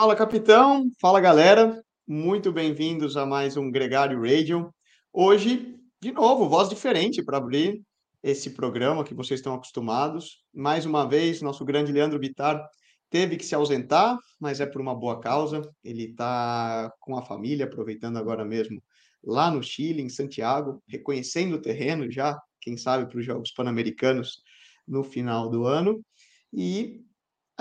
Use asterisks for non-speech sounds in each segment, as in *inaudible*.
Fala, capitão. Fala, galera. Muito bem-vindos a mais um Gregário Radio. Hoje, de novo, voz diferente para abrir esse programa que vocês estão acostumados. Mais uma vez, nosso grande Leandro Bitar teve que se ausentar, mas é por uma boa causa. Ele está com a família, aproveitando agora mesmo lá no Chile, em Santiago, reconhecendo o terreno já, quem sabe, para os Jogos Pan-Americanos no final do ano. E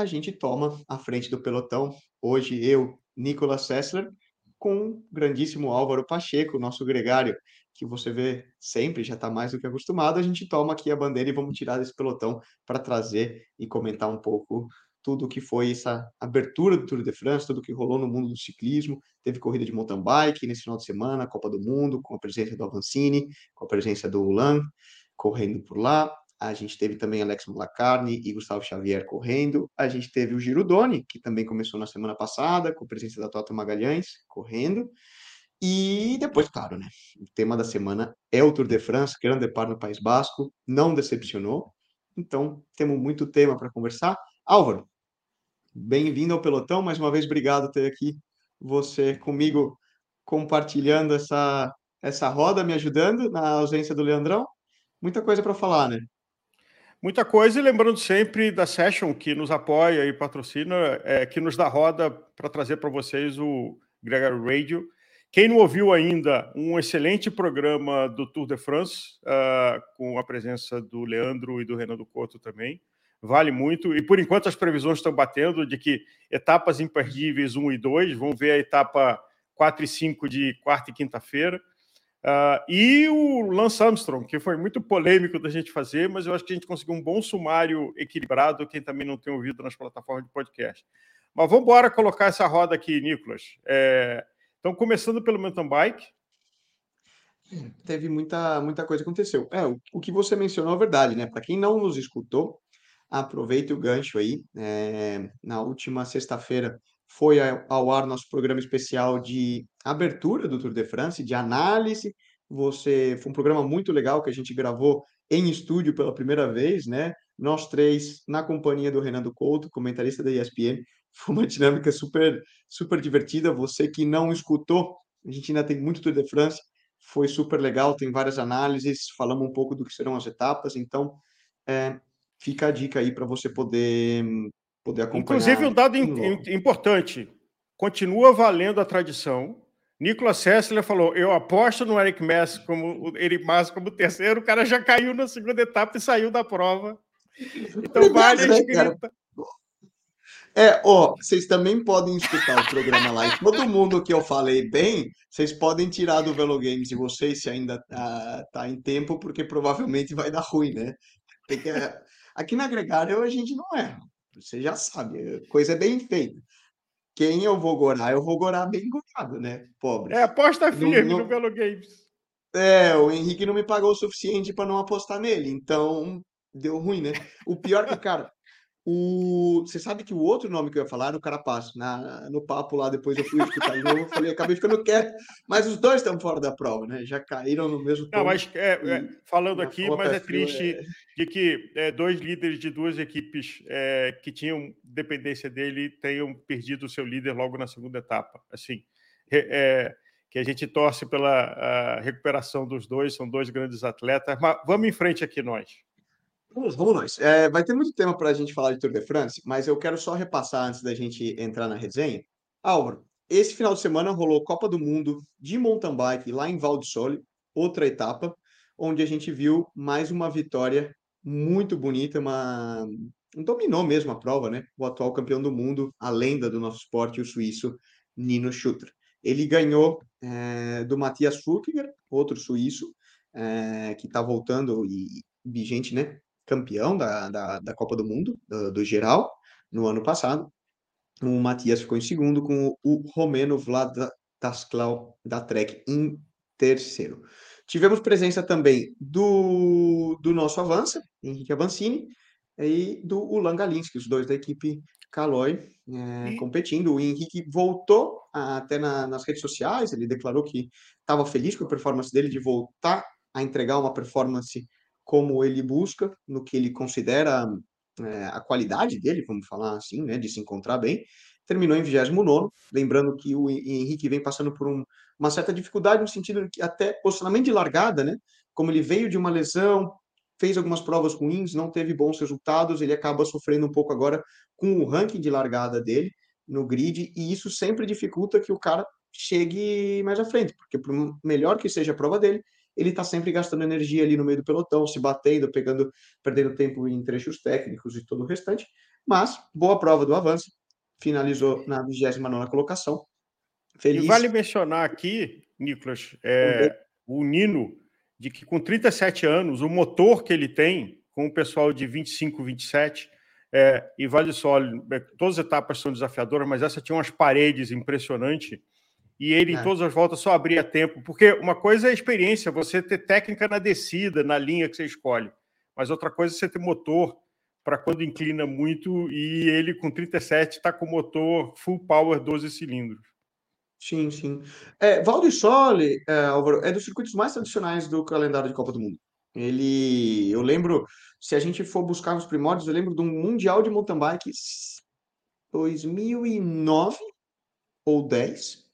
a gente toma a frente do pelotão. Hoje eu, Nicolas Sessler, com o grandíssimo Álvaro Pacheco, nosso gregário, que você vê sempre, já está mais do que acostumado. A gente toma aqui a bandeira e vamos tirar desse pelotão para trazer e comentar um pouco tudo que foi essa abertura do Tour de France, tudo que rolou no mundo do ciclismo. Teve corrida de mountain bike nesse final de semana, Copa do Mundo, com a presença do Avancini, com a presença do Ulan correndo por lá. A gente teve também Alex Mulacarne e Gustavo Xavier correndo. A gente teve o Giro Doni, que também começou na semana passada, com a presença da Tota Magalhães correndo. E depois, claro, né? O tema da semana é o Tour de France, Grand Depart no País Basco, não decepcionou. Então, temos muito tema para conversar. Álvaro, bem-vindo ao pelotão. Mais uma vez, obrigado por ter aqui você comigo compartilhando essa, essa roda, me ajudando na ausência do Leandrão. Muita coisa para falar, né? Muita coisa, e lembrando sempre da Session, que nos apoia e patrocina, é, que nos dá roda para trazer para vocês o Gregory Radio. Quem não ouviu ainda, um excelente programa do Tour de France, uh, com a presença do Leandro e do Renan do Couto também. Vale muito. E por enquanto as previsões estão batendo de que etapas imperdíveis 1 e 2, vão ver a etapa 4 e 5 de quarta e quinta-feira. Uh, e o Lance Armstrong, que foi muito polêmico da gente fazer, mas eu acho que a gente conseguiu um bom sumário equilibrado, quem também não tem ouvido nas plataformas de podcast. Mas vamos embora colocar essa roda aqui, Nicolas. É, então, começando pelo mountain bike. Teve muita, muita coisa que aconteceu. É, o, o que você mencionou é verdade, né? Para quem não nos escutou, aproveite o gancho aí. É, na última sexta-feira, foi ao ar nosso programa especial de abertura do Tour de France, de análise. Você foi um programa muito legal que a gente gravou em estúdio pela primeira vez, né? Nós três na companhia do Renan Couto, comentarista da ESPN. *laughs* Foi uma dinâmica super super divertida. Você que não escutou, a gente ainda tem muito Tour de France. Foi super legal, tem várias análises, falamos um pouco do que serão as etapas. Então, é, fica a dica aí para você poder poder acompanhar. Inclusive, um dado importante: continua valendo a tradição. Nicolas Sessler falou: Eu aposto no Eric Mess como Eric Mas como terceiro. O cara já caiu na segunda etapa e saiu da prova. Então, vale a né, É, ó, vocês também podem escutar o programa lá. Todo mundo que eu falei bem, vocês podem tirar do Velo Games de vocês se ainda tá, tá em tempo, porque provavelmente vai dar ruim, né? Porque aqui na Gregário a gente não erra. Você já sabe, coisa é bem feita. Quem eu vou gorar, eu vou gorar bem gorado, né? Pobre. É, aposta firme no, no Velo Games. É, o Henrique não me pagou o suficiente para não apostar nele, então deu ruim, né? O pior que, cara, o... Você sabe que o outro nome que eu ia falar era o Carapaço. Na... No papo lá, depois eu fui escutar de novo, falei, acabei ficando quieto. Mas os dois estão fora da prova, né? Já caíram no mesmo Não, mas é, é, falando aqui, mas é triste é... de que é, dois líderes de duas equipes é, que tinham dependência dele tenham perdido o seu líder logo na segunda etapa. Assim, é, que a gente torce pela recuperação dos dois, são dois grandes atletas. Mas vamos em frente aqui nós. Vamos, vamos nós. É, vai ter muito tempo para a gente falar de Tour de France, mas eu quero só repassar antes da gente entrar na resenha. Álvaro, esse final de semana rolou Copa do Mundo de mountain bike lá em Val di Sole, outra etapa, onde a gente viu mais uma vitória muito bonita, uma um dominou mesmo a prova, né? O atual campeão do mundo, a lenda do nosso esporte, o suíço Nino Schurter. Ele ganhou é, do Matthias Furkiger, outro suíço, é, que está voltando e vigente, né? Campeão da, da, da Copa do Mundo, do, do, geral, no ano passado. O Matias ficou em segundo, com o Romeno Vlad Tasklau da Trek em terceiro. Tivemos presença também do, do nosso avança, Henrique Avancini, e do Ulan Galinski, os dois da equipe Caloi, é, competindo. O Henrique voltou até na, nas redes sociais, ele declarou que estava feliz com a performance dele, de voltar a entregar uma performance como ele busca, no que ele considera é, a qualidade dele, vamos falar assim, né, de se encontrar bem, terminou em 29 lembrando que o Henrique vem passando por um, uma certa dificuldade no sentido que até posicionamento de largada, né, como ele veio de uma lesão, fez algumas provas ruins, não teve bons resultados, ele acaba sofrendo um pouco agora com o ranking de largada dele no grid, e isso sempre dificulta que o cara chegue mais à frente, porque por melhor que seja a prova dele, ele está sempre gastando energia ali no meio do pelotão, se batendo, pegando, perdendo tempo em trechos técnicos e todo o restante. Mas boa prova do avanço, finalizou na 29 colocação. Feliz. E vale mencionar aqui, Nicolas, é, o Nino, de que com 37 anos, o motor que ele tem, com o pessoal de 25, 27, é, e Vale Sol, é, todas as etapas são desafiadoras, mas essa tinha umas paredes impressionantes e ele, é. em todas as voltas, só abria tempo. Porque uma coisa é a experiência, você ter técnica na descida, na linha que você escolhe. Mas outra coisa é você ter motor para quando inclina muito. E ele, com 37, está com motor full power 12 cilindros. Sim, sim. É, Valdissole, é, Álvaro, é dos circuitos mais tradicionais do calendário de Copa do Mundo. Ele, eu lembro, se a gente for buscar nos primórdios, eu lembro de um Mundial de Mountain Bike 2009 ou 10,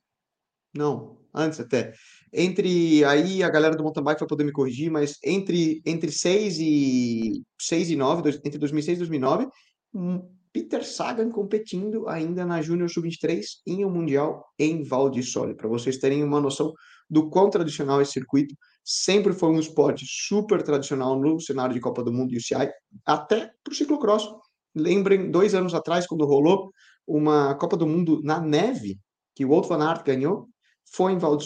não, antes até. Entre aí a galera do mountain bike vai poder me corrigir, mas entre entre 6 e 6 e 9, dois, entre 2006 e 2009, um Peter Sagan competindo ainda na Júnior Sub-23 em um mundial em Val di Sole, para vocês terem uma noção do quão tradicional esse circuito sempre foi um esporte super tradicional no cenário de Copa do Mundo e UCI, até para o ciclocross. Lembrem, dois anos atrás, quando rolou uma Copa do Mundo na neve, que o Wout van Aert ganhou, foi em Val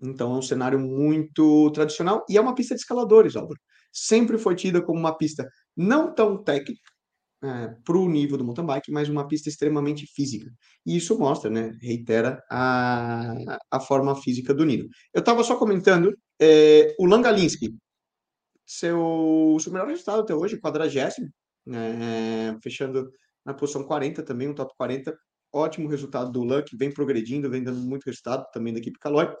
Então é um cenário muito tradicional e é uma pista de escaladores, Álvaro. Sempre foi tida como uma pista não tão técnica é, para o nível do mountain bike, mas uma pista extremamente física. E isso mostra, né, reitera a, a forma física do Nino. Eu estava só comentando é, o Langalinski, seu, seu melhor resultado até hoje, quadragésimo, é, fechando na posição 40 também, um top 40, ótimo resultado do Luck, vem progredindo, vem dando muito resultado também da equipe Caloi.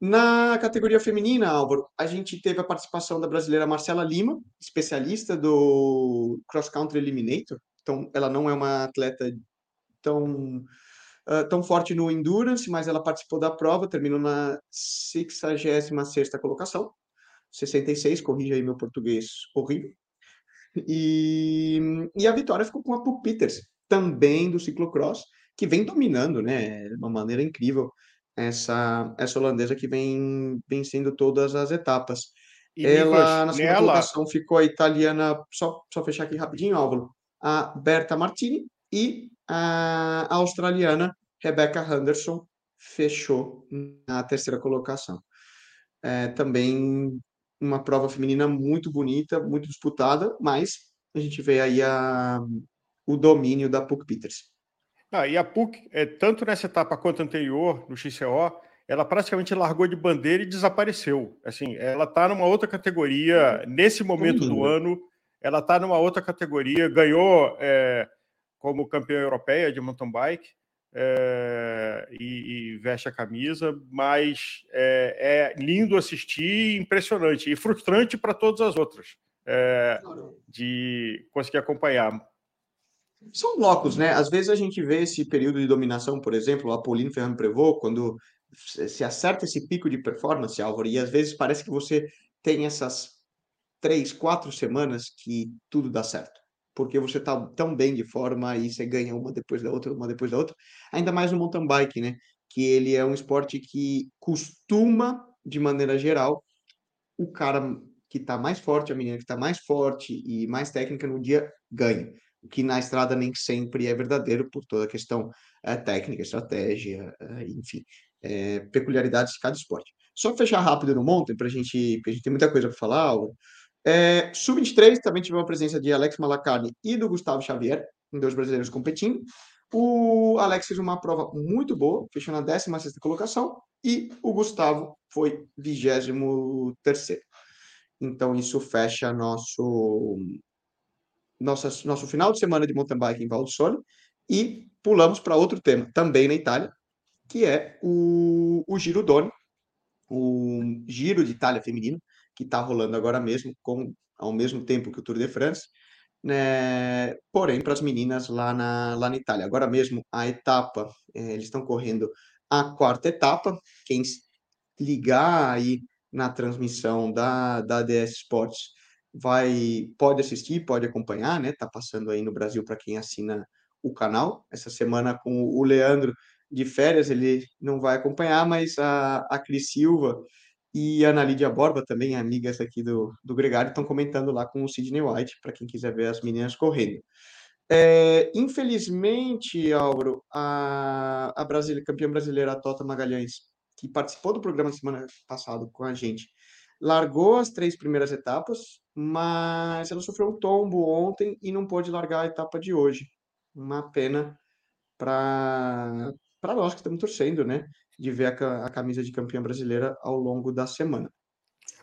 Na categoria feminina, Álvaro, a gente teve a participação da brasileira Marcela Lima, especialista do Cross Country Eliminator. Então, ela não é uma atleta tão, uh, tão forte no endurance, mas ela participou da prova, terminou na 66 colocação. 66, corrija aí meu português horrível. E, e a vitória ficou com a Pup Peters, também do ciclocross, que vem dominando, né, de uma maneira incrível essa essa holandesa que vem vencendo todas as etapas. E Ela na segunda nela... colocação ficou a italiana, só só fechar aqui rapidinho, Álvaro, a Berta Martini e a australiana Rebecca Henderson fechou na terceira colocação. É, também uma prova feminina muito bonita, muito disputada, mas a gente vê aí a, o domínio da PUC Peters. Ah, e a PUC, é, tanto nessa etapa quanto anterior, no XCO, ela praticamente largou de bandeira e desapareceu. Assim, ela está numa outra categoria, nesse momento do ano, ela está numa outra categoria, ganhou é, como campeã europeia de mountain bike é, e, e, veste a camisa, mas é, é lindo assistir, impressionante e frustrante para todas as outras é, de conseguir acompanhar são blocos, né? Às vezes a gente vê esse período de dominação, por exemplo, o Apolino Ferrando Prevô, quando se acerta esse pico de performance, Álvaro, e às vezes parece que você tem essas três, quatro semanas que tudo dá certo. Porque você está tão bem de forma e você ganha uma depois da outra, uma depois da outra. Ainda mais no mountain bike, né? Que ele é um esporte que costuma, de maneira geral, o cara que está mais forte, a menina que está mais forte e mais técnica no dia ganha o que na estrada nem sempre é verdadeiro por toda a questão é, técnica, estratégia, é, enfim, é, peculiaridades de cada esporte. Só fechar rápido no mountain, para gente, porque a gente tem muita coisa para falar, é, Sub-23 também tivemos a presença de Alex Malacarne e do Gustavo Xavier, dois brasileiros competindo. O Alex fez uma prova muito boa, fechou na 16 colocação, e o Gustavo foi 23. Então, isso fecha nosso, nossa, nosso final de semana de mountain bike em Val di Sole e pulamos para outro tema, também na Itália, que é o, o Giro Doni, o Giro de Itália feminino, que está rolando agora mesmo, com, ao mesmo tempo que o Tour de France. né? Porém, para as meninas lá na, lá na Itália. Agora mesmo, a etapa, é, eles estão correndo a quarta etapa. Quem ligar aí na transmissão da, da DS Sports vai pode assistir, pode acompanhar, né? Tá passando aí no Brasil para quem assina o canal. Essa semana com o Leandro de férias, ele não vai acompanhar, mas a, a Cris Silva e a Ana Lídia Borba, também amigas aqui do, do Gregário, estão comentando lá com o Sidney White, para quem quiser ver as meninas correndo. É, infelizmente, Álvaro, a, a brasileira, campeã brasileira, Tota Magalhães, que participou do programa semana passada com a gente, largou as três primeiras etapas, mas ela sofreu um tombo ontem e não pôde largar a etapa de hoje. Uma pena para nós que estamos torcendo, né? De ver a, a, camisa de campeã brasileira ao longo da semana.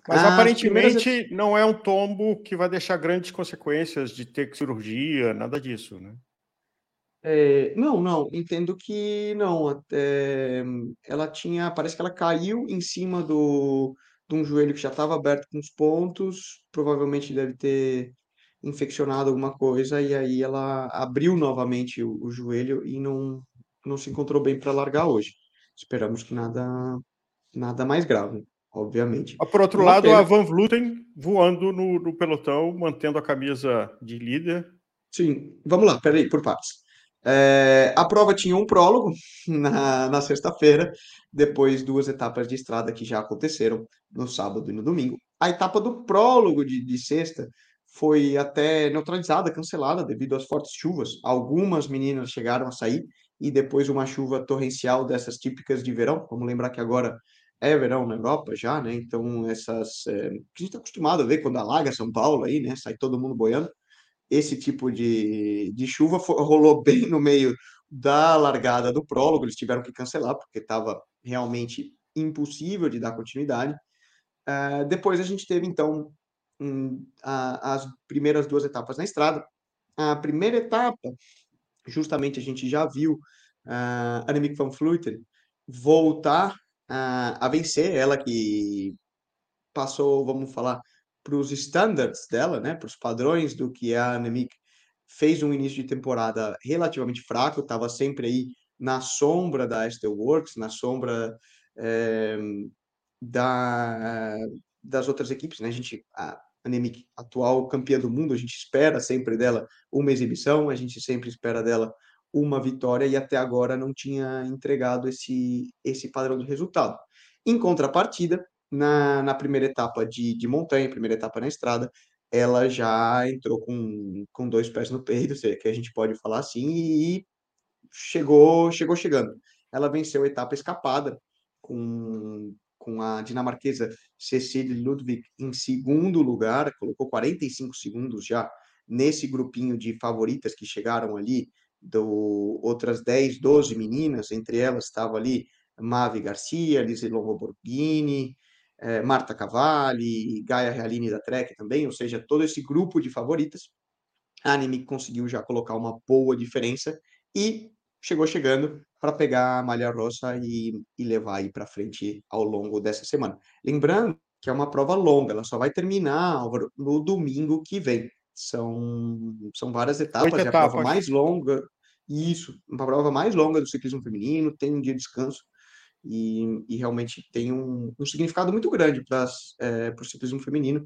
Mas As aparentemente primeiras... não é um tombo que vai deixar grandes consequências de ter cirurgia, nada disso, né? É, não, não, entendo que não. Até, ela tinha, parece que ela caiu em cima do, de um joelho que já estava aberto com os pontos, provavelmente deve ter infeccionado alguma coisa, e aí ela abriu novamente o, o joelho e não, não se encontrou bem para largar hoje. Esperamos que nada, nada mais grave, obviamente. Por outro Uma lado, pena... a Van Vluten voando no, no pelotão, mantendo a camisa de líder. Sim, vamos lá, peraí, por partes. É, a prova tinha um prólogo *laughs* na, na sexta-feira, depois duas etapas de estrada que já aconteceram no sábado e no domingo. A etapa do prólogo de, de sexta foi até neutralizada, cancelada devido às fortes chuvas. Algumas meninas chegaram a sair e depois uma chuva torrencial dessas típicas de verão. Vamos lembrar que agora é verão na Europa já, né? Então essas é, a gente está acostumado a ver quando alaga São Paulo aí, né? Sai todo mundo boiando esse tipo de, de chuva rolou *laughs* bem no meio da largada do prólogo, eles tiveram que cancelar porque estava realmente impossível de dar continuidade. Uh, depois a gente teve então um, a, as primeiras duas etapas na estrada. A primeira etapa, justamente a gente já viu uh, Annemiek van Vleuten voltar uh, a vencer, ela que passou, vamos falar, para os standards dela, né, para os padrões do que é a Anemic, fez um início de temporada relativamente fraco, estava sempre aí na sombra da Works, na sombra é, da, das outras equipes, né? A gente, a Anemic, atual campeã do mundo, a gente espera sempre dela uma exibição, a gente sempre espera dela uma vitória e até agora não tinha entregado esse, esse padrão de resultado. Em contrapartida, na, na primeira etapa de, de montanha, primeira etapa na estrada, ela já entrou com, com dois pés no peito, se que a gente pode falar assim, e chegou, chegou chegando. Ela venceu a etapa escapada com, com a dinamarquesa Cecile Ludwig em segundo lugar, colocou 45 segundos já nesse grupinho de favoritas que chegaram ali, do outras 10, 12 meninas, entre elas estava ali Mavi Garcia, Lise Longo Borghini, é, Marta Cavalli, Gaia Realini da Trek também, ou seja, todo esse grupo de favoritas. A Anime conseguiu já colocar uma boa diferença e chegou chegando para pegar a malha rosa e, e levar aí para frente ao longo dessa semana. Lembrando que é uma prova longa, ela só vai terminar Álvaro, no domingo que vem. São, são várias etapas, Oito é a etapas. prova mais longa. Isso, uma prova mais longa do ciclismo feminino, tem um dia de descanso e, e realmente tem um, um, significado muito grande para é, o ciclismo feminino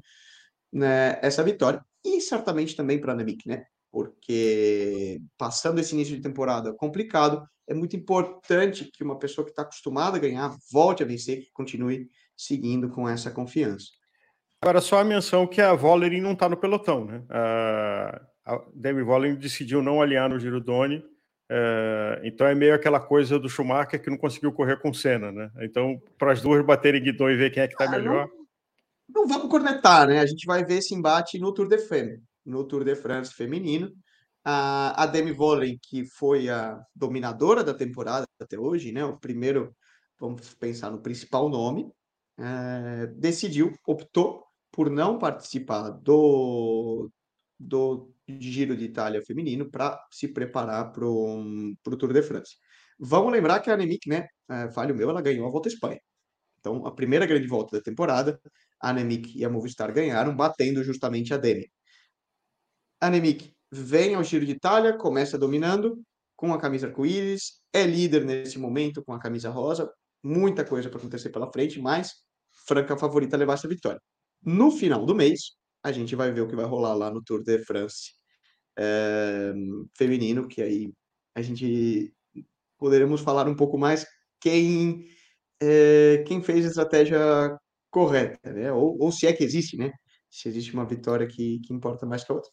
né, essa vitória e certamente também para a Namic, né? Porque passando esse início de temporada complicado, é muito importante que uma pessoa que está acostumada a ganhar volte a vencer, que continue seguindo com essa confiança. Agora, só a menção que a Vollering não está no pelotão, né? A, a Vollering decidiu não alinhar no Giro Doni, é, então é meio aquela coisa do Schumacher que não conseguiu correr com Senna, né? Então, para as duas baterem guidão e ver quem é que está ah, melhor. Não, não, vamos cornetar, né? A gente vai ver esse embate no Tour de France, no Tour de France feminino. A, a Demi Vollering, que foi a dominadora da temporada até hoje, né? O primeiro, vamos pensar no principal nome, é, decidiu, optou por não participar do, do Giro de Itália feminino para se preparar para o Tour de France. Vamos lembrar que a Anemic, né, é, falho meu, ela ganhou a Volta à Espanha. Então, a primeira grande volta da temporada, a Anemic e a Movistar ganharam, batendo justamente a Demi. Annemiek vem ao Giro de Itália, começa dominando com a camisa arco-íris, é líder nesse momento com a camisa rosa, muita coisa para acontecer pela frente, mas franca favorita a levar essa vitória. No final do mês, a gente vai ver o que vai rolar lá no Tour de France é, feminino, que aí a gente poderemos falar um pouco mais quem é, quem fez a estratégia correta, né? Ou, ou se é que existe, né? Se existe uma vitória que, que importa mais que a outra.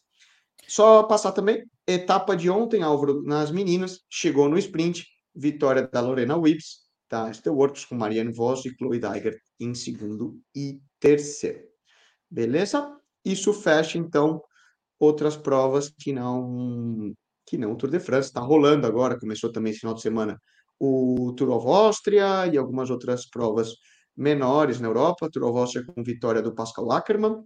Só passar também, etapa de ontem, Álvaro, nas meninas, chegou no sprint, vitória da Lorena Wibbs, da Steelworks, com Marianne Voss e Chloe Daiger em segundo e terceiro. Beleza? Isso fecha, então, outras provas que não que não o Tour de France. Está rolando agora, começou também esse final de semana o Tour of Austria e algumas outras provas menores na Europa. Tour of Austria com vitória do Pascal Ackermann,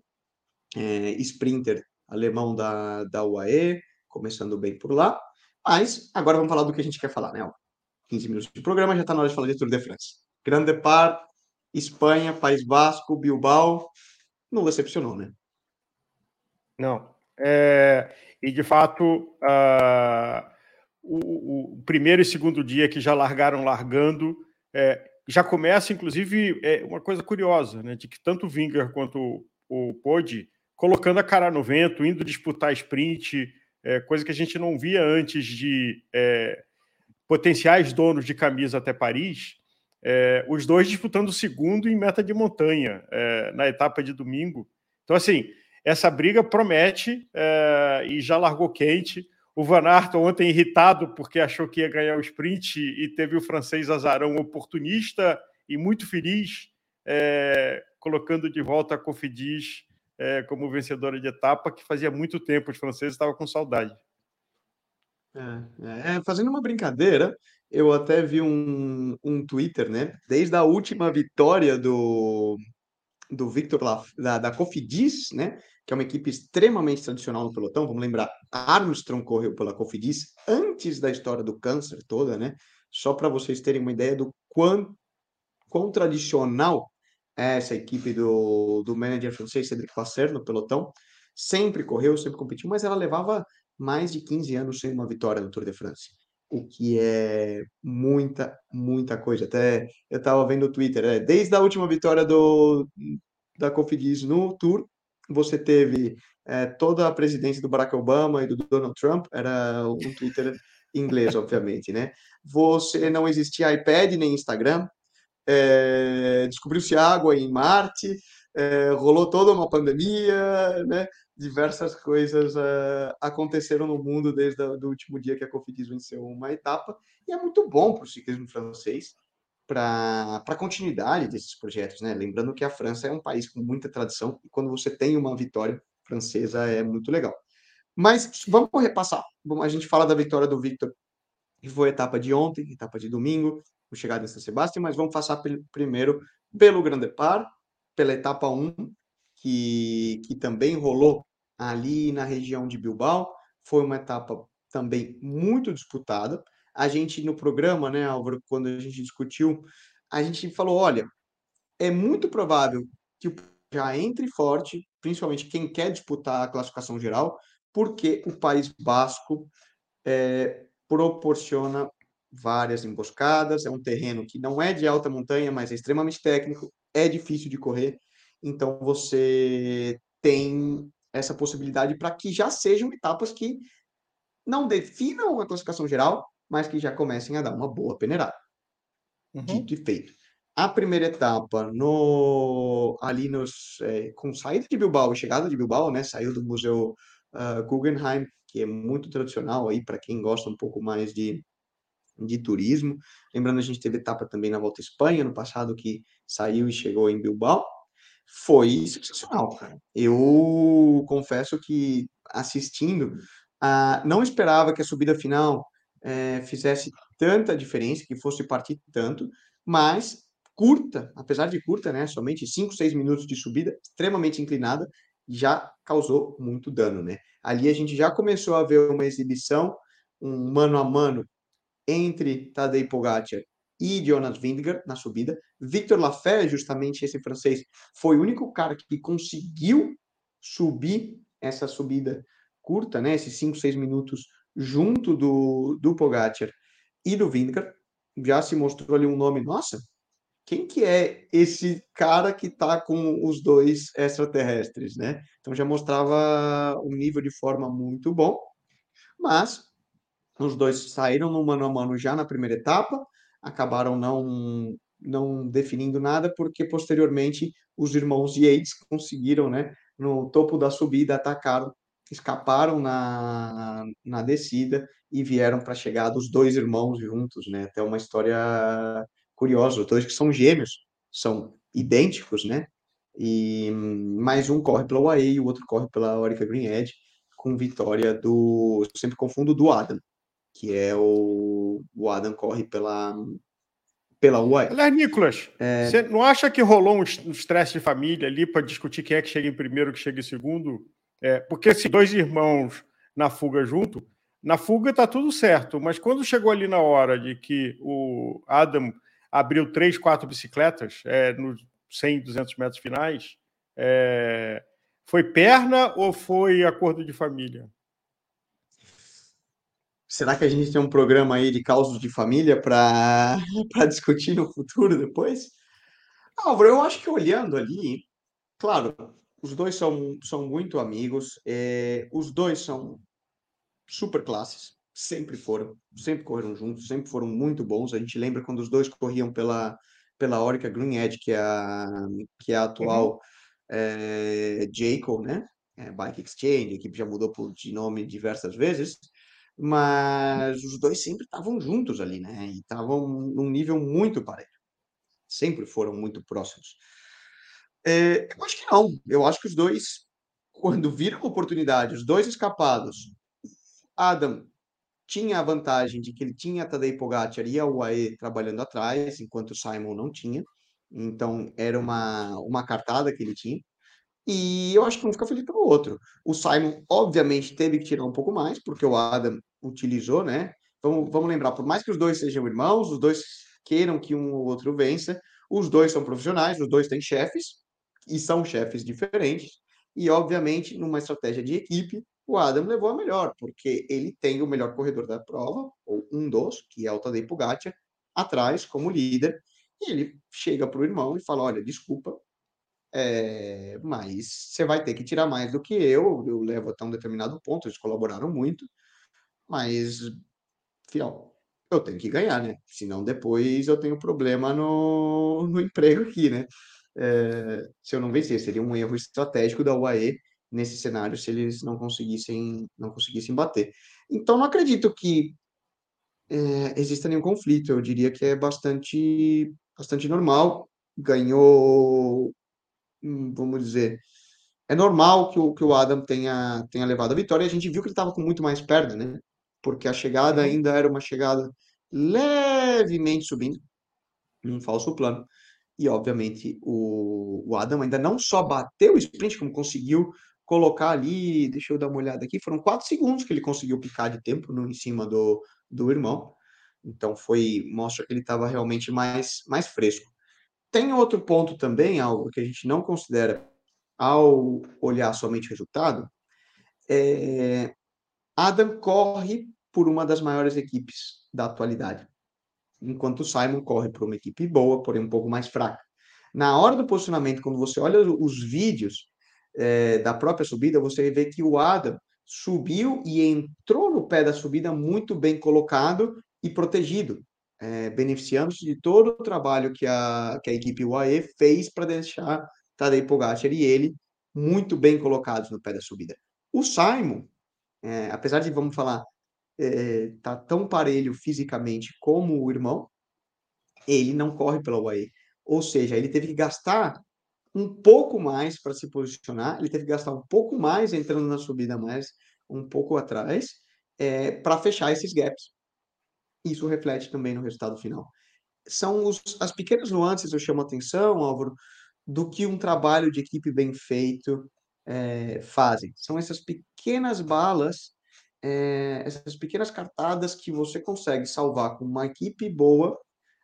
é, sprinter alemão da, da UAE, começando bem por lá. Mas agora vamos falar do que a gente quer falar, né? 15 minutos de programa, já está na hora de falar de Tour de France. Grand Depart, Espanha, País Basco, Bilbao. Não decepcionou, né? Não. É, e, de fato, uh, o, o, primeiro e segundo dia que já largaram largando, é, já começa, inclusive, é uma coisa curiosa, né, de que tanto o Winger quanto o, o Podi colocando a cara no vento, indo disputar sprint, é, coisa que a gente não via antes de é, potenciais donos de camisa até Paris, é, os dois disputando o segundo em meta de montanha é, na etapa de domingo. Então, assim, essa briga promete é, e já largou quente. O Van Aert ontem irritado porque achou que ia ganhar o sprint e teve o francês Azarão oportunista e muito feliz, é, colocando de volta a Cofidis é, como vencedora de etapa, que fazia muito tempo os franceses estavam com saudade. É, é, fazendo uma brincadeira, eu até vi um, um Twitter, né? Desde a última vitória do, do Victor Laf, da, da Cofidis, né? Que é uma equipe extremamente tradicional no pelotão. Vamos lembrar, Armstrong correu pela Cofidis antes da história do câncer toda, né? Só para vocês terem uma ideia do quão, quão tradicional é essa equipe do, do manager francês Cedric Passer no pelotão. Sempre correu, sempre competiu, mas ela levava mais de 15 anos sem uma vitória no Tour de France o que é muita, muita coisa. Até eu estava vendo o Twitter, é, desde a última vitória do, da Cofidis no Tour, você teve é, toda a presidência do Barack Obama e do Donald Trump, era um Twitter inglês, obviamente, né? Você não existia iPad nem Instagram, é, descobriu-se água em Marte, é, rolou toda uma pandemia, né? diversas coisas uh, aconteceram no mundo desde o último dia que a Cofidis venceu uma etapa, e é muito bom para o ciclismo francês, para a continuidade desses projetos, né? Lembrando que a França é um país com muita tradição, e quando você tem uma vitória francesa é muito legal. Mas vamos repassar. A gente fala da vitória do Victor, que foi etapa de ontem, etapa de domingo, o chegada em São Sebastião, mas vamos passar primeiro pelo Grand Depart, pela etapa 1, que, que também rolou ali na região de Bilbao. Foi uma etapa também muito disputada. A gente, no programa, né, Álvaro, quando a gente discutiu, a gente falou: olha, é muito provável que o já entre forte, principalmente quem quer disputar a classificação geral, porque o País Basco é, proporciona várias emboscadas, é um terreno que não é de alta montanha, mas é extremamente técnico, é difícil de correr, então você tem essa possibilidade para que já sejam etapas que não definam a classificação geral, mas que já comecem a dar uma boa peneirada. Uhum. Dito e feito. A primeira etapa, no ali nos é, com saída de Bilbao, chegada de Bilbao, né, saiu do Museu uh, Guggenheim, que é muito tradicional aí para quem gosta um pouco mais de, de turismo. Lembrando, a gente teve etapa também na Volta à Espanha no passado que saiu e chegou em Bilbao foi sensacional, cara. Eu confesso que assistindo, ah, não esperava que a subida final eh, fizesse tanta diferença, que fosse partir tanto, mas curta, apesar de curta, né, somente 5, 6 minutos de subida, extremamente inclinada, já causou muito dano, né? Ali a gente já começou a ver uma exibição, um mano a mano entre Tadej Pogacar e Jonas Vingegaard na subida. Victor Lafay, justamente esse francês, foi o único cara que conseguiu subir essa subida curta, né, esses 5, 6 minutos junto do, do Pogacar e do Vingegaard, já se mostrou ali um nome, nossa, quem que é esse cara que está com os dois extraterrestres, né? Então já mostrava um nível de forma muito bom, mas os dois saíram no mano a mano já na primeira etapa, acabaram não não definindo nada porque posteriormente os irmãos Yates conseguiram, né, no topo da subida atacaram, escaparam na, na descida e vieram para chegar dos dois irmãos juntos, né? Até uma história curiosa, os dois que são gêmeos, são idênticos, né? E mais um corre pela UAE e o outro corre pela Orica Green Edge, com vitória do, sempre confundo, do Adam, que é o, o Adam corre pela pela UAE. Aliás, Nicolas, é... você não acha que rolou um estresse de família ali para discutir quem é que chega em primeiro, que chega em segundo? É, porque se dois irmãos na fuga junto, na fuga está tudo certo, mas quando chegou ali na hora de que o Adam abriu três, quatro bicicletas é, nos 100, 200 metros finais, é, foi perna ou foi acordo de família? Será que a gente tem um programa aí de causos de família para *laughs* discutir no futuro depois? Álvaro, eu acho que olhando ali, claro, os dois são, são muito amigos, é, os dois são super classes, sempre foram, sempre correram juntos, sempre foram muito bons. A gente lembra quando os dois corriam pela, pela Orica Green Edge, que é a, que é a atual uhum. é, Jayco, né? É, Bike Exchange, a equipe já mudou de nome diversas vezes, mas os dois sempre estavam juntos ali, né? E estavam num nível muito parelho. Sempre foram muito próximos. É, eu acho que não. Eu acho que os dois, quando viram a oportunidade, os dois escapados, Adam tinha a vantagem de que ele tinha a Tadej Pogacar e a UAE trabalhando atrás, enquanto o Simon não tinha. Então, era uma, uma cartada que ele tinha. E eu acho que um fica feliz pelo outro. O Simon, obviamente, teve que tirar um pouco mais, porque o Adam utilizou, né? Vamos, vamos lembrar, por mais que os dois sejam irmãos, os dois queiram que um ou outro vença, os dois são profissionais, os dois têm chefes, e são chefes diferentes. E, obviamente, numa estratégia de equipe, o Adam levou a melhor, porque ele tem o melhor corredor da prova, ou um dos, que é o Tadej Pogacar, atrás como líder, e ele chega para o irmão e fala, olha, desculpa, é, mas você vai ter que tirar mais do que eu, eu levo até um determinado ponto, eles colaboraram muito, mas, fiel, eu tenho que ganhar, né? Senão depois eu tenho problema no, no emprego aqui, né? É, se eu não vencer, seria um erro estratégico da UAE nesse cenário se eles não conseguissem não conseguissem bater. Então não acredito que é, exista nenhum conflito. Eu diria que é bastante bastante normal. Ganhou Hum, vamos dizer, é normal que o, que o Adam tenha, tenha levado a vitória. A gente viu que ele estava com muito mais perna, né? Porque a chegada ainda era uma chegada levemente subindo, num falso plano. E, obviamente, o, o Adam ainda não só bateu o sprint, como conseguiu colocar ali, deixa eu dar uma olhada aqui, foram quatro segundos que ele conseguiu picar de tempo no, em cima do, do irmão. Então foi, mostra que ele estava realmente mais, mais fresco. Tem outro ponto também, algo que a gente não considera ao olhar somente o resultado, é... Adam corre por uma das maiores equipes da atualidade, enquanto o Simon corre por uma equipe boa, porém um pouco mais fraca. Na hora do posicionamento, quando você olha os vídeos é, da própria subida, você vê que o Adam subiu e entrou no pé da subida muito bem colocado e protegido é, beneficiando-se de todo o trabalho que a, que a equipe UAE fez para deixar Tadej Pogacar e ele muito bem colocados no pé da subida. O Simon, é, apesar de, vamos falar, é, tá tão parelho fisicamente como o irmão, ele não corre pela UAE. Ou seja, ele teve que gastar um pouco mais para se posicionar, ele teve que gastar um pouco mais entrando na subida mais um pouco atrás, é, para fechar esses gaps isso reflete também no resultado final. São os, as pequenas nuances, eu chamo a atenção, Álvaro, do que um trabalho de equipe bem feito é, fazem. São essas pequenas balas, é, essas pequenas cartadas que você consegue salvar com uma equipe boa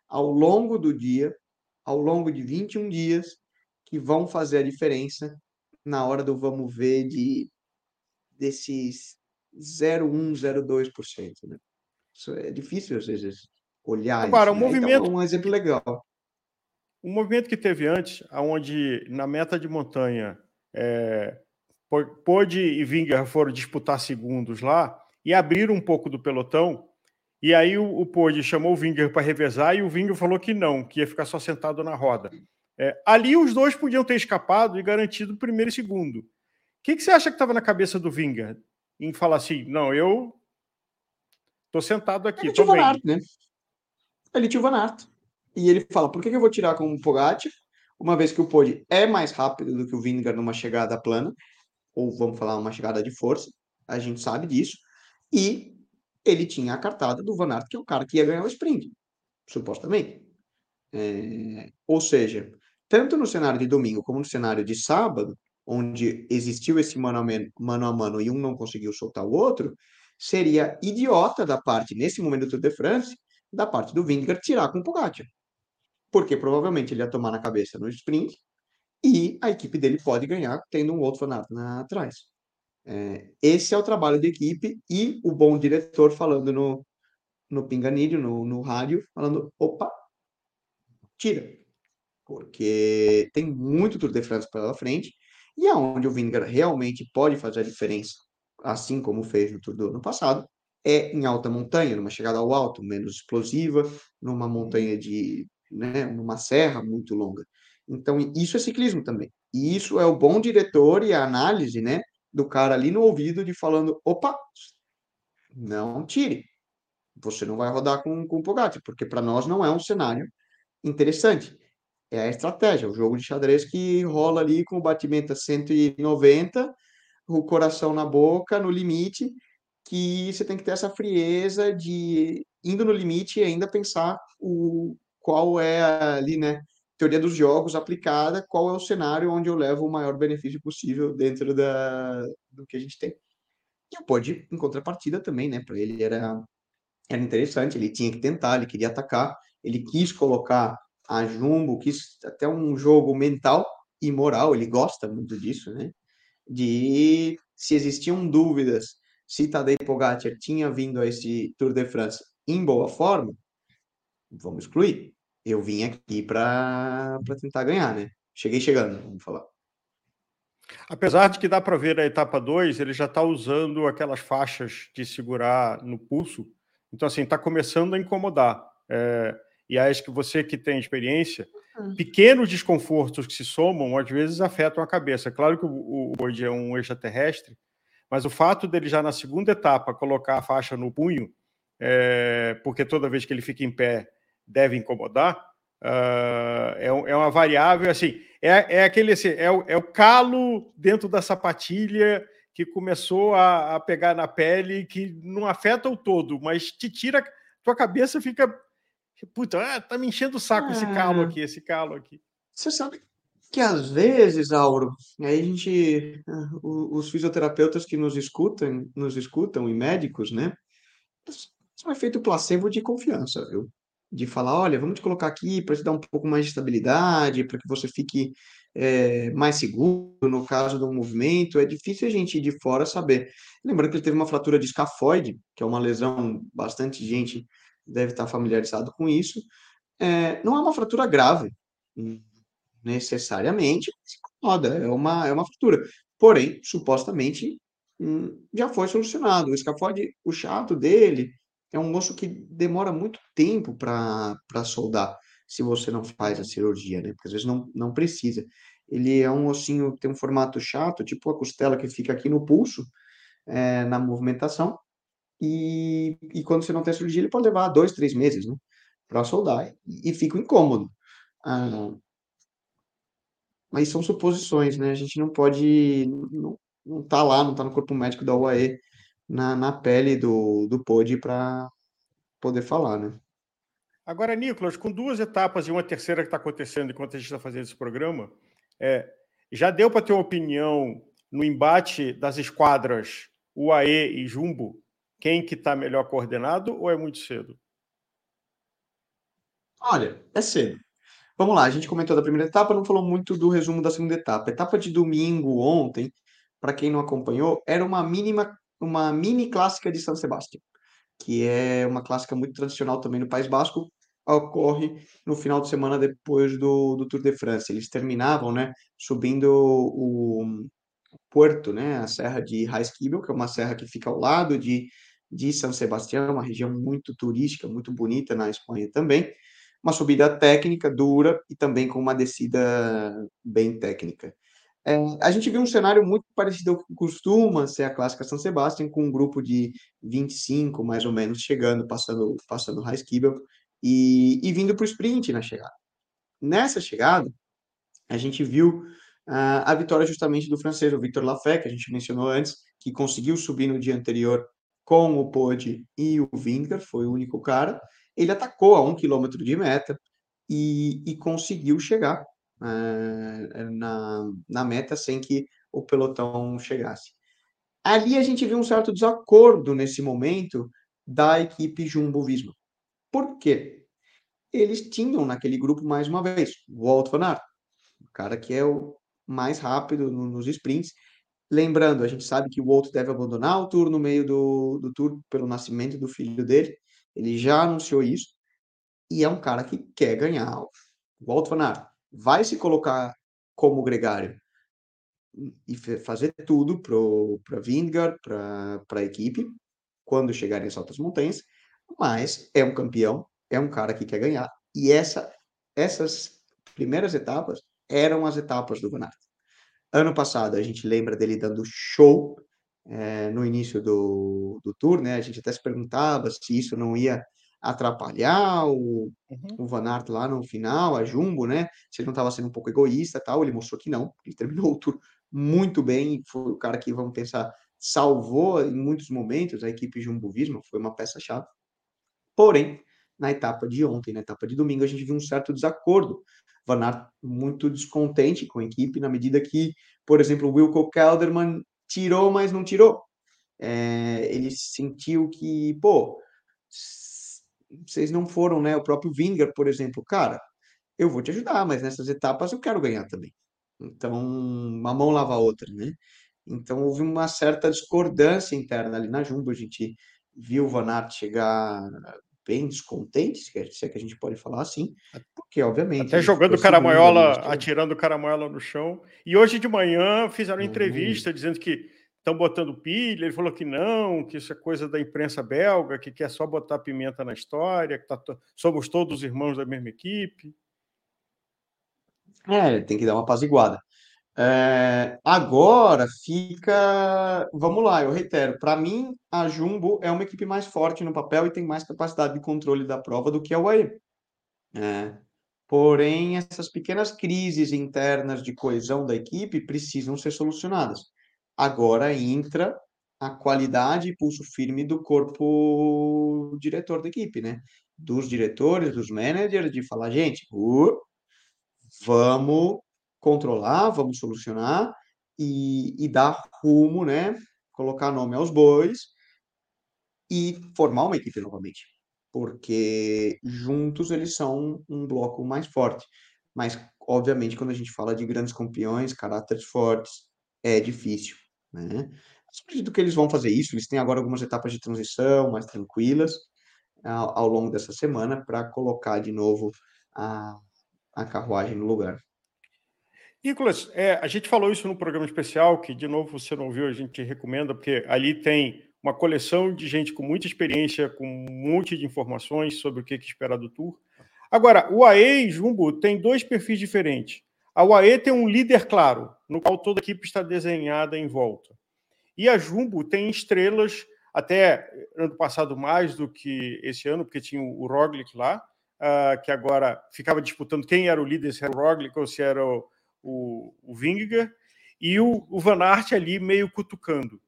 ao longo do dia, ao longo de 21 dias, que vão fazer a diferença na hora do vamos ver de desses 0,1, 0,2%. Né? Isso é difícil, às vezes, olhar Agora, isso. Um, né? movimento... Então, um exemplo legal. Um movimento que teve antes, onde na meta de montanha é, Pode e Winger foram disputar segundos lá e abriram um pouco do pelotão. E aí o, o Pode chamou o Winger para revezar e o Winger falou que não, que ia ficar só sentado na roda. É, ali os dois podiam ter escapado e garantido o primeiro e segundo. O que, que você acha que estava na cabeça do Winger em falar assim, não, eu tô sentado aqui, ele tô tinha bem. Van Aert, né? Ele tinha o Van Aert. E ele fala, por que, que eu vou tirar com o Pogacar, uma vez que o Pode é mais rápido do que o Vingar numa chegada plana, ou vamos falar uma chegada de força, a gente sabe disso, e ele tinha a cartada do Van Aert, que é o cara que ia ganhar o sprint, supostamente. É, ou seja, tanto no cenário de domingo como no cenário de sábado, onde existiu esse mano a mano, mano a mano e um não conseguiu soltar o outro, seria idiota da parte, nesse momento do Tour de France, da parte do Vingegaard tirar com o Pogacar. Porque provavelmente ele ia tomar na cabeça no sprint e a equipe dele pode ganhar tendo um outro fanático na, atrás. É, esse é o trabalho de equipe e o bom diretor falando no, no pinganilho, no, no rádio, falando, opa, tira. Porque tem muito Tour de France pela frente e aonde o Vingegaard realmente pode fazer a diferença, assim como fez no Tour do ano passado, é em alta montanha, numa chegada ao alto, menos explosiva, numa montanha de, né, numa serra muito longa. Então, isso é ciclismo também. E isso é o bom diretor e a análise, né, do cara ali no ouvido de falando, opa, não tire. Você não vai rodar com, com o Pogacar, porque para nós não é um cenário interessante. É a estratégia, o jogo de xadrez que rola ali com o batimento a 190, o coração na boca, no limite, que você tem que ter essa frieza de indo no limite e ainda pensar o qual é ali, né, teoria dos jogos aplicada, qual é o cenário onde eu levo o maior benefício possível dentro da, do que a gente tem. E o Pod, em contrapartida também, né? Para ele era, era interessante, ele tinha que tentar, ele queria atacar, ele quis colocar a Jumbo, quis até um jogo mental e moral, ele gosta muito disso, né? De se existiam dúvidas se Tadej Pogacar tinha vindo a esse Tour de France em boa forma, vamos excluir eu vim aqui para tentar ganhar, né? Cheguei chegando, vamos falar. Apesar de que dá para ver a etapa 2, ele já está usando aquelas faixas de segurar no pulso. Então, assim, está começando a incomodar. É, e acho que você que tem experiência, hum. pequenos desconfortos que se somam, às vezes afetam a cabeça. Claro que o, hoje é um extraterrestre, mas o fato dele já na segunda etapa colocar a faixa no punho, é, porque toda vez que ele fica em pé, deve incomodar, uh, é, é, uma variável, assim, é, é aquele, assim, é, o, é o calo dentro da sapatilha que começou a, a pegar na pele, que não afeta o todo, mas te tira, tua cabeça fica, puta, ah, tá me enchendo o saco esse calo aqui, esse calo aqui. Você sabe que às vezes, Auro, aí a gente, ah, os fisioterapeutas que nos escutam, nos escutam e médicos, né? Isso é um efeito placebo de confiança, viu? De falar, olha, vamos te colocar aqui para te dar um pouco mais de estabilidade, para que você fique é, mais seguro no caso do movimento. É difícil a gente de fora saber. Lembrando que ele teve uma fratura de escafoide, que é uma lesão, bastante gente deve estar familiarizado com isso. É, não é uma fratura grave, necessariamente, se incomoda, é uma, é uma fratura. Porém, supostamente, hum, já foi solucionado. O escafoide, o chato dele é um osso que demora muito tempo para soldar, se você não faz a cirurgia, né? Porque às vezes não, não precisa. Ele é um ossinho, tem um formato chato, tipo a costela que fica aqui no pulso, é, na movimentação, e, e quando você não tem cirurgia, ele pode levar dois, três meses, né? Para soldar, e, e fica incômodo. Ah, mas são suposições, né? A gente não pode, não, não tá lá, não tá no corpo médico da UAE na, na pele do, do pod para poder falar, né? Agora, Nicolas, com duas etapas e uma terceira que está acontecendo enquanto a gente está fazendo esse programa, é, já deu para ter uma opinião no embate das esquadras UAE e Jumbo? Quem que está melhor coordenado ou é muito cedo? Olha, é cedo. Vamos lá, a gente comentou da primeira etapa, não falou muito do resumo da segunda etapa. etapa de domingo, ontem, para quem não acompanhou, era uma mínima, uma mini clássica de São Sebastião, que é uma clássica muito tradicional também no País Basco, ocorre no final de semana depois do, do Tour de France. Eles terminavam, né, subindo o, o Porto, né, a serra de Raisquibel, que é uma serra que fica ao lado de, de São Sebastião, uma região muito turística, muito bonita na Espanha também. Uma subida técnica, dura e também com uma descida bem técnica. É, a gente viu um cenário muito parecido ao que costuma ser a clássica São Sebastião, com um grupo de 25, mais ou menos, chegando, passando, passando Raisquibel e, e vindo para o sprint na chegada. Nessa chegada, a gente viu uh, a vitória justamente do francês, o Victor Lafay, que a gente mencionou antes, que conseguiu subir no dia anterior com o Pode e o Vingar, foi o único cara. Ele atacou a um quilômetro de meta e, e conseguiu chegar uh, na, na meta sem que o pelotão chegasse. Ali a gente viu um certo desacordo nesse momento da equipe Jumbo-Visma. Por quê? Eles tinham naquele grupo, mais uma vez, o Walt Van Aert, o cara que é o mais rápido nos sprints. Lembrando, a gente sabe que o Walt deve abandonar o Tour no meio do, do Tour pelo nascimento do filho dele. Ele já anunciou isso. E é um cara que quer ganhar. O Walt Van Aert vai se colocar como gregário e fazer tudo para Vingard, para a equipe, quando chegarem às altas montanhas, mas é um campeão, é um cara que quer ganhar. E essa, essas primeiras etapas eram as etapas do Van. Ano passado, a gente lembra dele dando show é, no início do, do tour, né? A gente até se perguntava se isso não ia atrapalhar o, uhum. o Van Aert lá no final, a Jumbo, né? Se ele não estava sendo um pouco egoísta tal. Ele mostrou que não. Ele terminou *laughs* o tour muito bem. Foi o cara que, vamos pensar, salvou em muitos momentos a equipe Jumbo-Visma. Foi uma peça-chave. Porém, na etapa de ontem, na etapa de domingo, a gente viu um certo desacordo. Van Aert muito descontente com a equipe, na medida que, por exemplo, o Wilco Kelderman tirou, mas não tirou. É, ele sentiu que, pô, vocês não foram, né? O próprio Vingar, por exemplo, cara, eu vou te ajudar, mas nessas etapas eu quero ganhar também. Então, uma mão lava a outra, né? Então, houve uma certa discordância interna ali na Jumbo. A gente viu o Van Aert chegar bem descontentes, se é que a gente pode falar assim, porque obviamente. Até jogando caramoiola, atirando caramoiola no chão. E hoje de manhã fizeram uma entrevista dizendo que estão botando pilha. Ele falou que não, que isso é coisa da imprensa belga, que quer só botar pimenta na história, que tá to... somos todos irmãos da mesma equipe. É, tem que dar uma apaziguada. É, agora fica. Vamos lá, eu reitero. Para mim, a Jumbo é uma equipe mais forte no papel e tem mais capacidade de controle da prova do que a UAE. É, porém, essas pequenas crises internas de coesão da equipe precisam ser solucionadas. Agora entra a qualidade e pulso firme do corpo diretor da equipe, né? Dos diretores, dos managers, de falar, gente, uh, vamos controlar, vamos solucionar e, e dar rumo, né? Colocar nome aos bois e formar uma equipe novamente. Porque juntos eles são um bloco mais forte. Mas, obviamente, quando a gente fala de grandes campeões, caráteres fortes, é difícil, né? acredito que eles vão fazer isso. Eles têm agora algumas etapas de transição mais tranquilas ao, ao longo dessa semana para colocar de novo a, a carruagem no lugar. Nicolas, é, a gente falou isso no programa especial, que, de novo, você não ouviu, a gente recomenda, porque ali tem uma coleção de gente com muita experiência, com um monte de informações sobre o que, esperar do Tour. Agora, o AE e Jumbo tem dois perfis diferentes. A UAE tem um líder claro, no qual toda a equipe está desenhada em volta. E a Jumbo tem estrelas, até ano passado mais do que esse ano, porque tinha o Roglic lá, uh, que agora ficava disputando quem era o líder, se era o Roglic ou se era o, o, o Vingegaard, e o, o Van Aert ali meio cutucando.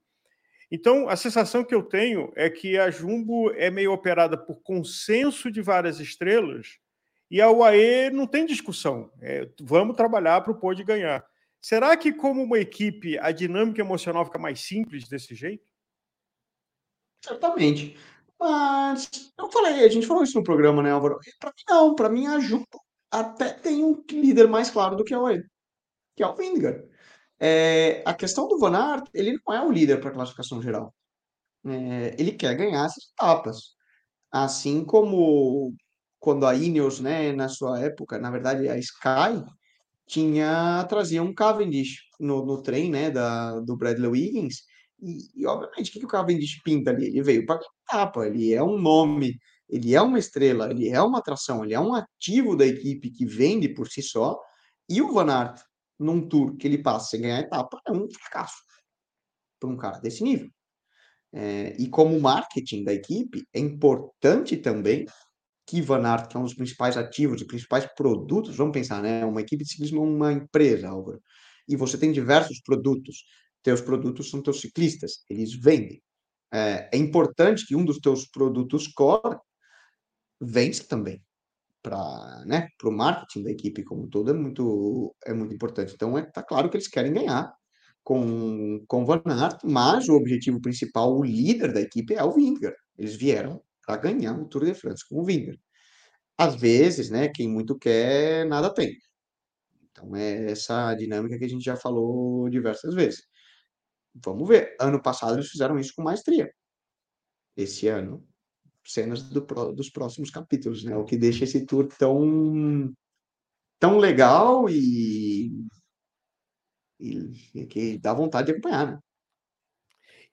Então, a sensação que eu tenho é que a Jumbo é meio operada por consenso de várias estrelas e a UAE não tem discussão. É, vamos trabalhar para o Pode ganhar. Será que, como uma equipe, a dinâmica emocional fica mais simples desse jeito? Certamente. Mas eu falei, a gente falou isso no programa, né, Álvaro? Para mim, não. Para mim, a Jumbo até tem um líder mais claro do que a UAE que é o Vingar. É, a questão do Van Aert, ele não é o líder para a classificação geral. É, ele quer ganhar essas etapas. Assim como quando a Ineos, né, na sua época, na verdade a Sky, tinha trazia um Cavendish no, no trem, né, da, do Bradley Wiggins, e, e obviamente, o que, que o Cavendish pinta ali? Ele veio para etapa, ele é um nome, ele é uma estrela, ele é uma atração, ele é um ativo da equipe que vende por si só, e o Van Aert, num tour que ele passa sem ganhar a etapa, é um fracasso para um cara desse nível. É, e como marketing da equipe, é importante também que Van Aert, que é um dos principais ativos, os principais produtos, vamos pensar, né? Uma equipe de ciclismo é uma empresa, Álvaro. E você tem diversos produtos. Teus produtos são teus ciclistas, eles vendem. É, é importante que um dos teus produtos core vença também para né, o marketing da equipe como um todo é muito, é muito importante. Então, é, tá claro que eles querem ganhar com, com Van Aert, mas o objetivo principal, o líder da equipe é o Vingegaard. Eles vieram para ganhar o Tour de France com o Vingegaard. Às vezes, né, quem muito quer, nada tem. Então, é essa dinâmica que a gente já falou diversas vezes. Vamos ver. Ano passado eles fizeram isso com maestria. Esse ano cenas do, dos próximos capítulos, né? O que deixa esse tour tão, tão legal e, e, e que dá vontade de acompanhar, né?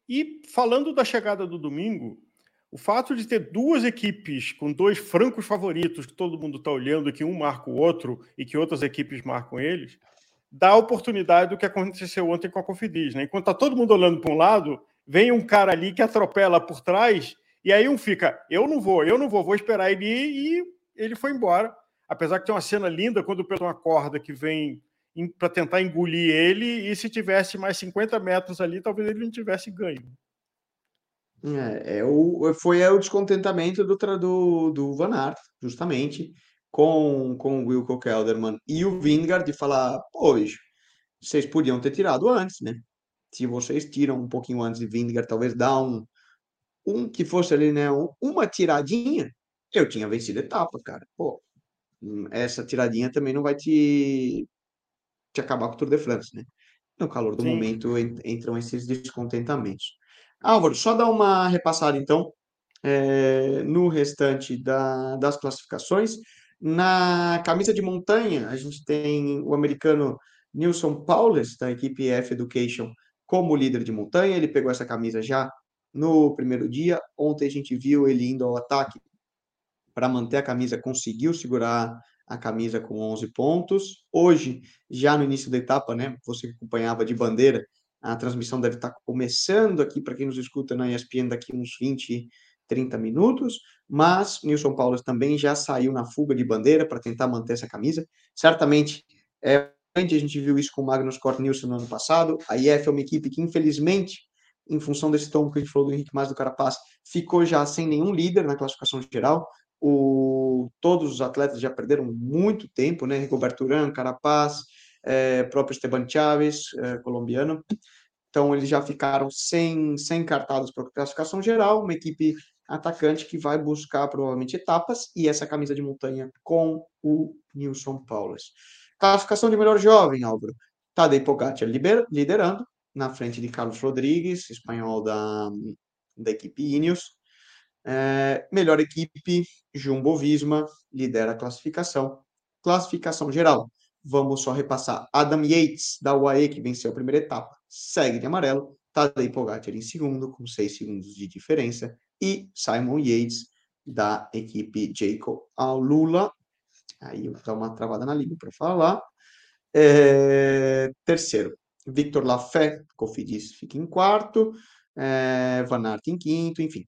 E falando da chegada do domingo, o fato de ter duas equipes com dois francos favoritos que todo mundo está olhando, que um marca o outro e que outras equipes marcam eles, dá a oportunidade do que aconteceu ontem com a Cofidis. Né? Enquanto está todo mundo olhando para um lado, vem um cara ali que atropela por trás e aí um fica, eu não vou, eu não vou, vou esperar ele ir, e ele foi embora. Apesar que tem uma cena linda quando o Pedro acorda que vem para tentar engolir ele, e se tivesse mais 50 metros ali, talvez ele não tivesse ganho. É, é o, foi é o descontentamento do, do, do Van Aert, justamente, com, com o Wilco Kelderman e o Vingard de falar, pois, vocês podiam ter tirado antes, né? Se vocês tiram um pouquinho antes de Vingard, talvez dá um, um que fosse ali, né, uma tiradinha, eu tinha vencido a etapa, cara. Pô, hum, essa tiradinha também não vai te, te acabar com o Tour de France, né? No calor do Sim. momento entram esses descontentamentos. Álvaro, só dar uma repassada então é, no restante da, das classificações. Na camisa de montanha, a gente tem o americano Nilson Paulus, da equipe F Education, como líder de montanha. Ele pegou essa camisa já no primeiro dia. Ontem a gente viu ele indo ao ataque para manter a camisa, conseguiu segurar a camisa com 11 pontos. Hoje, já no início da etapa, né, você acompanhava de bandeira, a transmissão deve estar começando aqui para quem nos escuta na ESPN daqui uns 20, 30 minutos, mas Nilson Paulo também já saiu na fuga de bandeira para tentar manter essa camisa. Certamente, é, a gente viu isso com o Magnus Cort Nilson no ano passado. A IF é uma equipe que, infelizmente, em função desse tom que a gente falou do Henrique Mais do Carapaz, ficou já sem nenhum líder na classificação geral. O, todos os atletas já perderam muito tempo, né? Rigoberto Urán, Carapaz, é, próprio Esteban Chaves, é, colombiano. Então, eles já ficaram sem, sem cartados para classificação geral, uma equipe atacante que vai buscar provavelmente etapas e essa camisa de montanha com o Nilson Paulus. Classificação de melhor jovem, Álvaro. Tadej Pogacar liderando, na frente de Carlos Rodrigues, espanhol da, da equipe Ineos. É, melhor equipe, Jumbo Visma, lidera a classificação. Classificação geral, vamos só repassar. Adam Yates, da UAE, que venceu a primeira etapa, segue de amarelo. Tadej Pogacar em segundo, com seis segundos de diferença. E Simon Yates, da equipe Jacob Alula. Aí eu vou dar uma travada na língua para falar. É, terceiro, Victor Lafay, Cofidis, fica em quarto, é, Van Aert em quinto, enfim.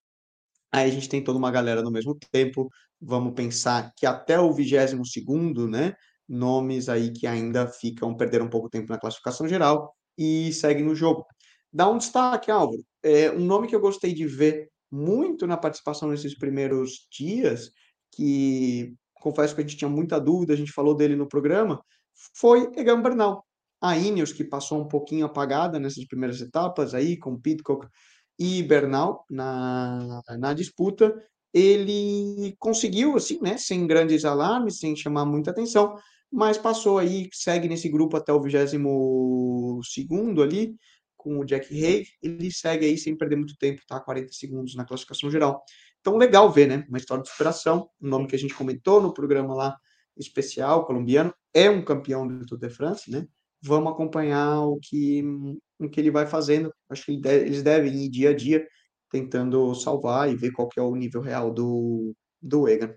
Aí a gente tem toda uma galera no mesmo tempo. Vamos pensar que até o 22 segundo, né? Nomes aí que ainda ficam, perderam um pouco tempo na classificação geral e seguem no jogo. Dá um destaque, Álvaro. É, um nome que eu gostei de ver muito na participação nesses primeiros dias, que confesso que a gente tinha muita dúvida, a gente falou dele no programa, foi Egan Bernal a Ineos, que passou um pouquinho apagada nessas primeiras etapas aí, com Pitcock e Bernal na, na disputa, ele conseguiu, assim, né, sem grandes alarmes, sem chamar muita atenção, mas passou aí, segue nesse grupo até o 22 segundo ali, com o Jack Hay, ele segue aí sem perder muito tempo, tá? 40 segundos na classificação geral. Então, legal ver, né? Uma história de superação, um nome que a gente comentou no programa lá especial, colombiano, é um campeão do Tour de France, né? Vamos acompanhar o que, o que ele vai fazendo. Acho que eles devem ir dia a dia tentando salvar e ver qual que é o nível real do, do Egan.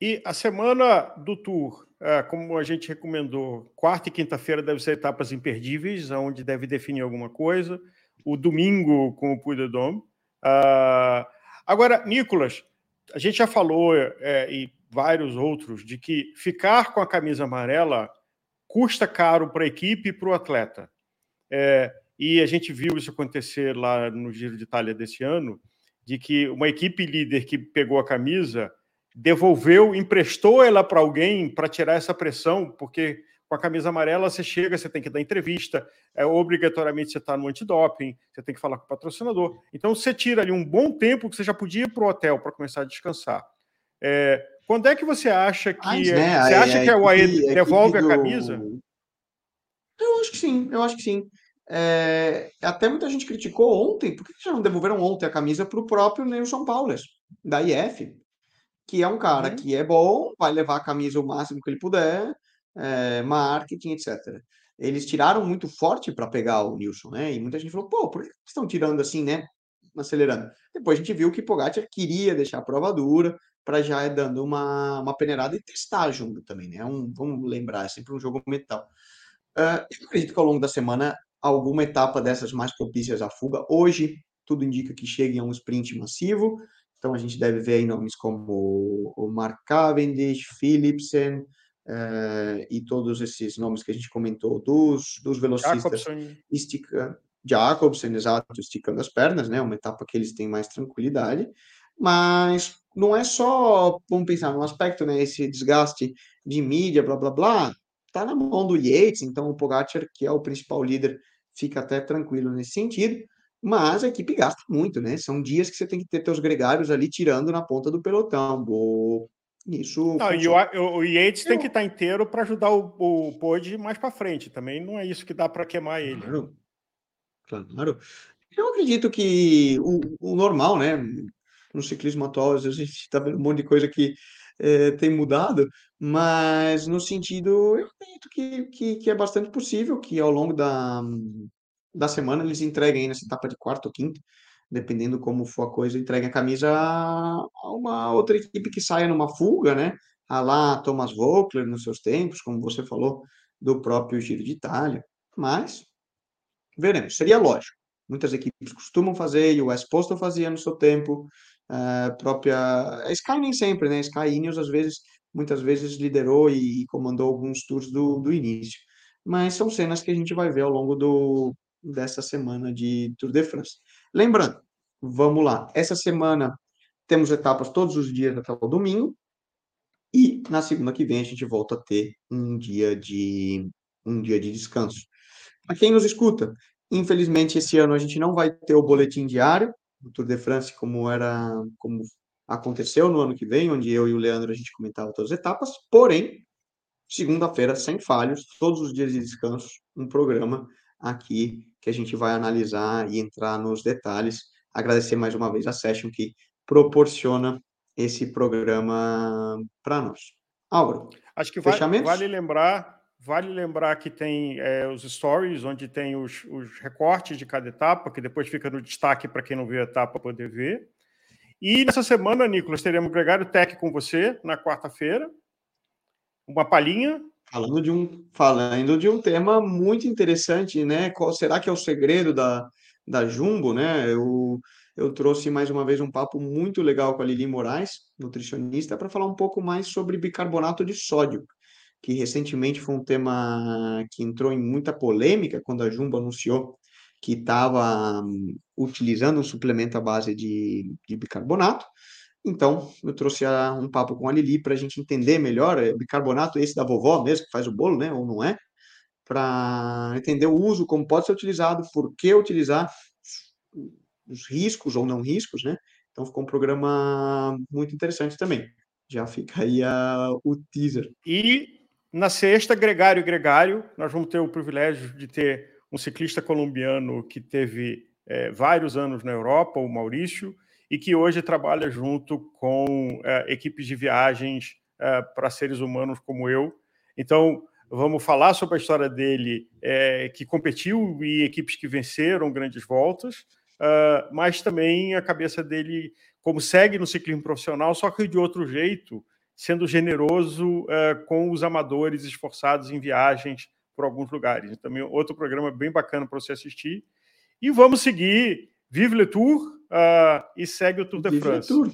E a semana do Tour, é, como a gente recomendou, quarta e quinta-feira devem ser etapas imperdíveis, onde deve definir alguma coisa. O domingo com o Puy de Dôme. Uh, agora, Nicolas, a gente já falou, é, e vários outros, de que ficar com a camisa amarela custa caro para a equipe e para o atleta. É, e a gente viu isso acontecer lá no Giro de Itália desse ano, de que uma equipe líder que pegou a camisa devolveu, emprestou ela para alguém para tirar essa pressão, porque com a camisa amarela você chega, você tem que dar entrevista, é, obrigatoriamente você está no antidoping, você tem que falar com o patrocinador. Então você tira ali um bom tempo que você já podia ir para o hotel para começar a descansar. É, quando é que você acha que. Mas, né, você acha a, que a UAE devolve a, do... a camisa? Eu acho que sim, eu acho que sim. É, até muita gente criticou ontem, por que já não devolveram ontem a camisa para o próprio Nelson Paules, da IF? Que é um cara uhum. que é bom, vai levar a camisa o máximo que ele puder, é, marketing, etc. Eles tiraram muito forte para pegar o Nilson, né? E muita gente falou, pô, por que estão tirando assim, né? Acelerando. Depois a gente viu que Pogacar queria deixar a prova dura para já ir dando uma, uma peneirada e testar junto também, né? Um, vamos lembrar, é sempre um jogo mental. Uh, eu acredito que ao longo da semana alguma etapa dessas mais propícias à fuga. Hoje, tudo indica que chegue a um sprint massivo. Então, a gente deve ver aí nomes como o Mark Cavendish, Philipsen, uh, e todos esses nomes que a gente comentou dos, dos velocistas esticando, Jacobsen, exato, esticando as pernas, né? Uma etapa que eles têm mais tranquilidade. Mas não é só, vamos pensar no aspecto, né? Esse desgaste de mídia, blá blá blá, tá na mão do Yates, então o Pogacar, que é o principal líder, fica até tranquilo nesse sentido mas a equipe gasta muito, né? São dias que você tem que ter teus gregários ali tirando na ponta do pelotão. Isso. Não, e o, o Yates Eu... tem que estar inteiro para ajudar o, o Pod mais para frente. Também não é isso que dá para queimar ele. Claro. claro. Eu acredito que o, o normal, né? No ciclismo atual, às vezes a gente está vendo um monte de coisa que é, tem mudado, mas no sentido, eu acredito que, que, que é bastante possível que ao longo da, da semana eles entreguem nessa etapa de quarto ou quinto, dependendo como for a coisa, entreguem a camisa a uma outra equipe que saia numa fuga, né? A lá Thomas Volkler nos seus tempos, como você falou, do próprio Giro de Itália. Mas veremos, seria lógico. Muitas equipes costumam fazer, e o West Postal fazia no seu tempo, a própria a Sky nem sempre, né? A Sky Ineos às vezes, muitas vezes liderou e comandou alguns tours do, do início. Mas são cenas que a gente vai ver ao longo do, dessa semana de Tour de France. Lembrando, vamos lá, essa semana temos etapas todos os dias até o domingo, e na segunda que vem a gente volta a ter um dia de um dia de descanso. Para quem nos escuta, infelizmente esse ano a gente não vai ter o boletim diário do Tour de France como era como aconteceu no ano que vem, onde eu e o Leandro a gente comentava todas as etapas, porém, segunda-feira sem falhos, todos os dias de descanso, um programa aqui que a gente vai analisar e entrar nos detalhes. Agradecer mais uma vez a Session que proporciona esse programa para nós. Álvaro, acho que vale, vale lembrar Vale lembrar que tem é, os stories, onde tem os, os, recortes de cada etapa, que depois fica no destaque para quem não viu a etapa poder ver. E nessa semana, Nicolas, teremos Gregário Tech com você na quarta-feira. Uma palhinha Falando de um, falando de um tema muito interessante, né? Qual será que é o segredo da, da Jumbo, né? Eu, eu trouxe mais uma vez um papo muito legal com a Lili Moraes, nutricionista, para falar um pouco mais sobre bicarbonato de sódio, que recentemente foi um tema que entrou em muita polêmica quando a Jumbo anunciou que estava um, utilizando um suplemento à base de, de bicarbonato. Então, eu trouxe um papo com a Lili para a gente entender melhor, é bicarbonato esse da vovó mesmo, que faz o bolo, né, ou não é, para entender o uso, como pode ser utilizado, por que utilizar, os riscos ou não riscos, né? Então, ficou um programa muito interessante também. Já fica aí a, o teaser. E Na sexta, Gregário Gregário, nós vamos ter o privilégio de ter um ciclista colombiano que teve é, vários anos na Europa, o Maurício, e que hoje trabalha junto com é, equipes de viagens é, para seres humanos como eu. Então, vamos falar sobre a história dele, é, que competiu em equipes que venceram grandes voltas, uh, mas também a cabeça dele como segue no ciclismo profissional, só que de outro jeito, sendo generoso com os amadores esforçados em viagens por alguns lugares. Também outro programa bem bacana para você assistir. E vamos seguir Vive Le Tour uh, e segue o Tour de Vive France. Tour.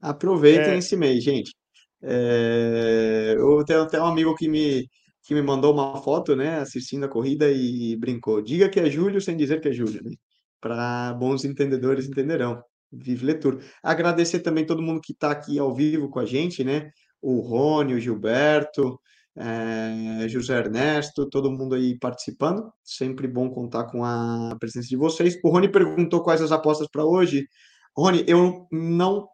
Aproveitem é... esse mês, gente. É... Eu tenho até um amigo que me, que me mandou uma foto, né, assistindo a corrida e brincou. Diga que é Júlio sem dizer que é Júlio, né? Para bons entendedores entenderão. Vive Le Tour. Agradecer também todo mundo que está aqui ao vivo com a gente, né? O Rony, o Gilberto, é, José Ernesto, todo mundo aí participando. Sempre bom contar com a presença de vocês. O Rony perguntou quais as apostas para hoje. Rony, eu não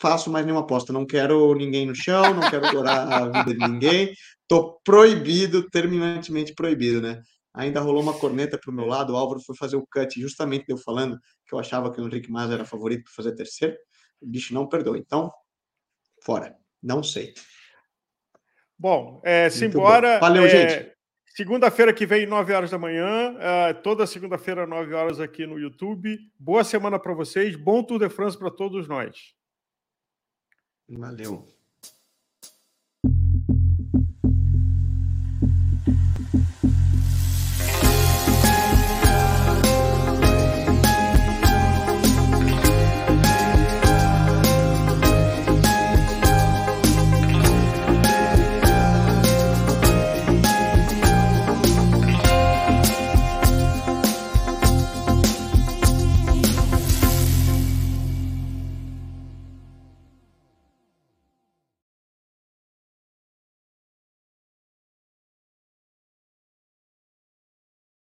faço mais nenhuma aposta. Não quero ninguém no chão, não quero adorar a vida de ninguém. Tô proibido, terminantemente proibido, né? Ainda rolou uma corneta para o meu lado. O Álvaro foi fazer o cut, justamente eu falando que eu achava que o Henrique Mas era favorito para fazer terceiro. O bicho não perdoa. Então, fora. Não sei. Bom, é, simbora. Valeu, é, gente. Segunda-feira que vem, 9 horas da manhã. É, toda segunda-feira, 9 horas aqui no YouTube. Boa semana para vocês. Bom Tour de France para todos nós. Valeu.